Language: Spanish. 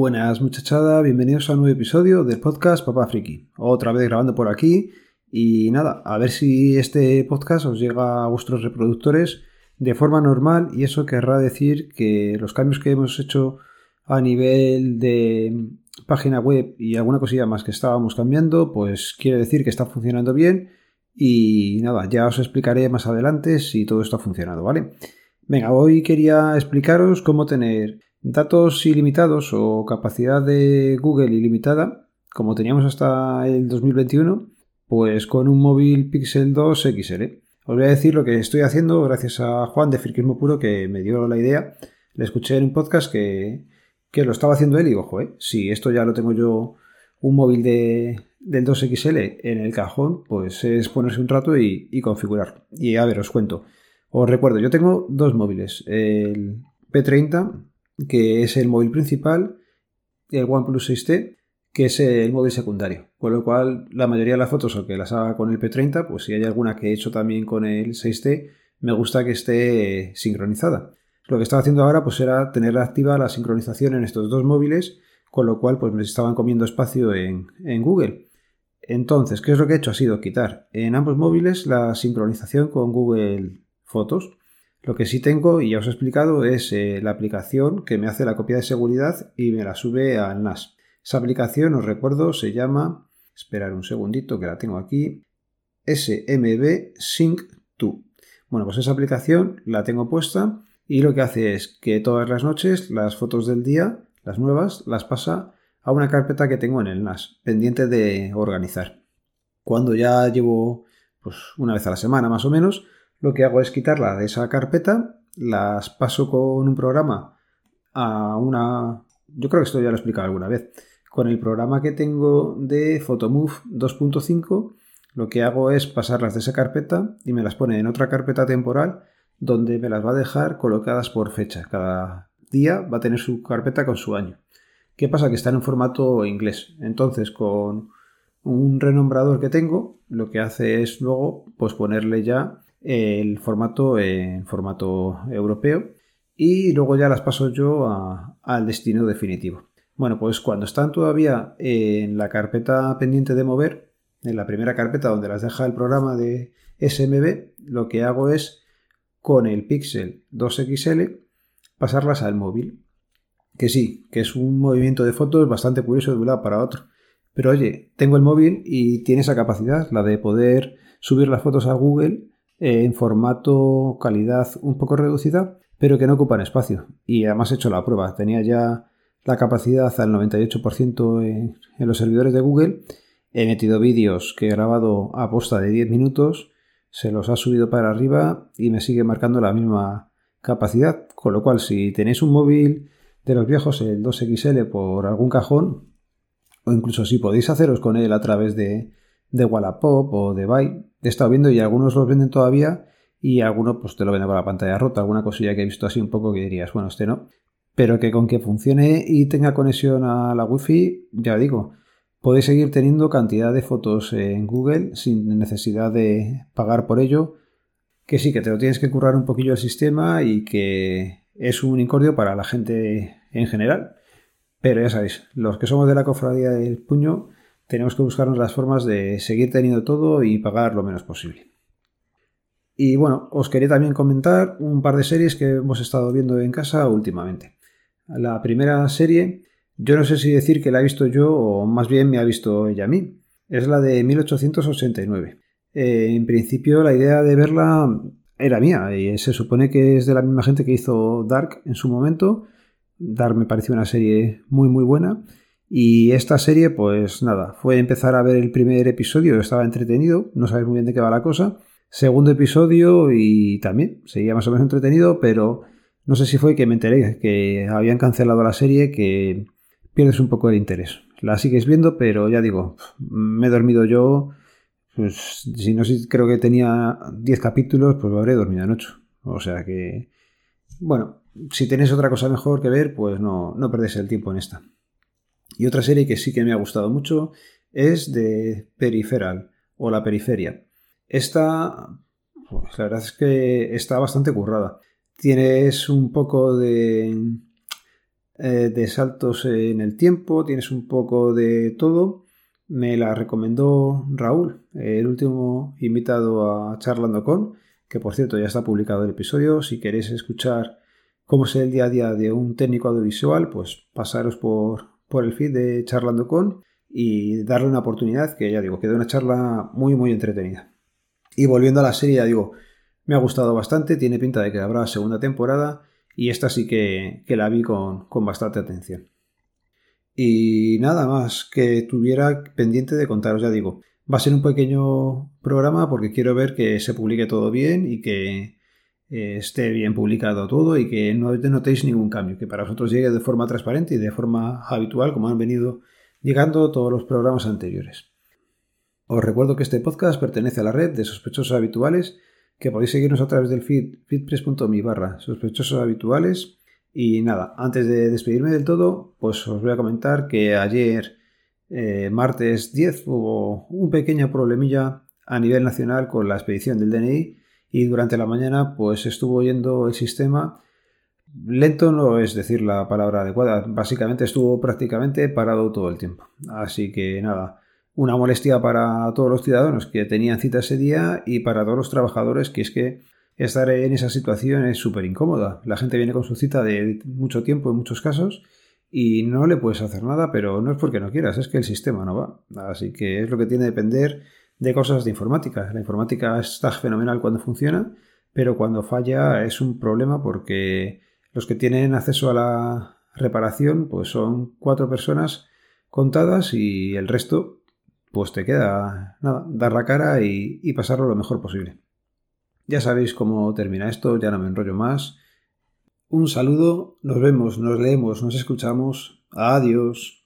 Buenas muchachada, bienvenidos a un nuevo episodio del podcast Papá Friki. Otra vez grabando por aquí y nada, a ver si este podcast os llega a vuestros reproductores de forma normal y eso querrá decir que los cambios que hemos hecho a nivel de página web y alguna cosilla más que estábamos cambiando, pues quiere decir que está funcionando bien y nada, ya os explicaré más adelante si todo está funcionando, ¿vale? Venga, hoy quería explicaros cómo tener Datos ilimitados o capacidad de Google ilimitada, como teníamos hasta el 2021, pues con un móvil Pixel 2 XL. Os voy a decir lo que estoy haciendo gracias a Juan de Friquismo Puro que me dio la idea. Le escuché en un podcast que, lo estaba haciendo él y digo, joder, si esto ya lo tengo yo un móvil de, del 2XL en el cajón, pues es ponerse un rato y, y configurar. Y a ver, os cuento. Os recuerdo, yo tengo dos móviles, el P30 que es el móvil principal, el OnePlus 6T, que es el móvil secundario. Con lo cual, la mayoría de las fotos, aunque las haga con el P30, pues si hay alguna que he hecho también con el 6T, me gusta que esté sincronizada. Lo que estaba haciendo ahora pues era tener activa la sincronización en estos dos móviles, con lo cual pues me estaban comiendo espacio en, en Google. Entonces, ¿qué es lo que he hecho? Ha sido quitar en ambos móviles la sincronización con Google Fotos lo que sí tengo, y ya os he explicado, es eh, la aplicación que me hace la copia de seguridad y me la sube al NAS. Esa aplicación, os recuerdo, se llama, esperar un segundito que la tengo aquí, SMB Sync 2. Bueno, pues esa aplicación la tengo puesta y lo que hace es que todas las noches las fotos del día, las nuevas, las pasa a una carpeta que tengo en el NAS, pendiente de organizar. Cuando ya llevo pues una vez a la semana más o menos, lo que hago es quitarla de esa carpeta, las paso con un programa a una... Yo creo que esto ya lo he explicado alguna vez. Con el programa que tengo de Photomove 2.5, lo que hago es pasarlas de esa carpeta y me las pone en otra carpeta temporal donde me las va a dejar colocadas por fecha. Cada día va a tener su carpeta con su año. ¿Qué pasa? Que están en formato inglés. Entonces, con un renombrador que tengo, lo que hace es luego pues ponerle ya el formato en formato europeo y luego ya las paso yo al destino definitivo. Bueno, pues cuando están todavía en la carpeta pendiente de mover, en la primera carpeta donde las deja el programa de SMB, lo que hago es con el Pixel 2XL pasarlas al móvil. Que sí, que es un movimiento de fotos bastante curioso de un lado para otro. Pero oye, tengo el móvil y tiene esa capacidad, la de poder subir las fotos a Google eh, en formato calidad un poco reducida, pero que no ocupan espacio. Y además he hecho la prueba. Tenía ya la capacidad al 98% en, en, los servidores de Google. He metido vídeos que he grabado a posta de 10 minutos, se los ha subido para arriba y me sigue marcando la misma capacidad. Con lo cual, si tenéis un móvil de los viejos, el 2XL, por algún cajón, o incluso si podéis haceros con él a través de, de Wallapop o de Buy. He estado viendo y algunos los venden todavía y algunos pues te lo venden con la pantalla rota, alguna cosilla que he visto así un poco que dirías, bueno, este no. Pero que con que funcione y tenga conexión a la Wi-Fi, ya digo, podéis seguir teniendo cantidad de fotos en Google sin necesidad de pagar por ello. Que sí, que te lo tienes que currar un poquillo el sistema y que es un incordio para la gente en general. Pero ya sabéis, los que somos de la cofradía del puño, tenemos que buscarnos las formas de seguir teniendo todo y pagar lo menos posible. Y bueno, os quería también comentar un par de series que hemos estado viendo en casa últimamente. La primera serie, yo no sé si decir que la he visto yo o más bien me ha visto ella a mí. Es la de 1889. Eh, en principio la idea de verla era mía y se supone que es de la misma gente que hizo Dark en su momento. Dark me pareció una serie muy muy buena y esta serie, pues nada, fue empezar a ver el primer episodio, estaba entretenido, no sabes muy bien de qué va la cosa. Segundo episodio y también seguía más o menos entretenido, pero no sé si fue que me enteré que habían cancelado la serie, que pierdes un poco el interés. La sigues viendo, pero ya digo, me he dormido yo, pues si no sé, creo que tenía 10 capítulos, pues habré dormido en 8. O sea que, bueno, si tenéis otra cosa mejor que ver, pues no, no perdéis el tiempo en esta. Y otra serie que sí que me ha gustado mucho es de Peripheral o La Periferia. Esta, pues, la verdad es que está bastante currada. Tienes un poco de eh, de saltos en el tiempo, tienes un poco de todo. Me la recomendó Raúl, el último invitado a Charlando con, que por cierto ya está publicado el episodio. Si queréis escuchar cómo es el día a día de un técnico audiovisual, pues pasaros por, por el feed de Charlando con y darle una oportunidad que ya digo, quedó una charla muy muy entretenida. Y volviendo a la serie, ya digo, me ha gustado bastante, tiene pinta de que habrá segunda temporada y esta sí que, la vi con, con, bastante atención. Y nada más que tuviera pendiente de contaros, ya digo, va a ser un pequeño programa porque quiero ver que se publique todo bien y que eh, esté bien publicado todo y que no notéis ningún cambio, que para vosotros llegue de forma transparente y de forma habitual como han venido llegando todos los programas anteriores. Os recuerdo que este podcast pertenece a la red de sospechosos habituales, que podéis seguirnos a través del feed barra sospechosos habituales. Y nada, antes de despedirme del todo, pues os voy a comentar que ayer, eh, martes 10, hubo un pequeño problemilla a nivel nacional con la expedición del DNI y durante la mañana pues estuvo yendo el sistema Lento no es decir la palabra adecuada, básicamente estuvo prácticamente parado todo el tiempo. Así que nada, una molestia para todos los ciudadanos que tenían cita ese día y para todos los trabajadores que es que estar en esa situación es súper incómoda. La gente viene con su cita de mucho tiempo en muchos casos y no le puedes hacer nada, pero no es porque no quieras, es que el sistema no va. Así que es lo que tiene que depender de cosas de informática. La informática está fenomenal cuando funciona, pero cuando falla es un problema porque los que tienen acceso a la reparación, pues son cuatro personas contadas y el resto, pues te queda nada, dar la cara y, y pasarlo lo mejor posible. Ya sabéis cómo termina esto, ya no me enrollo más. Un saludo, nos vemos, nos leemos, nos escuchamos. Adiós.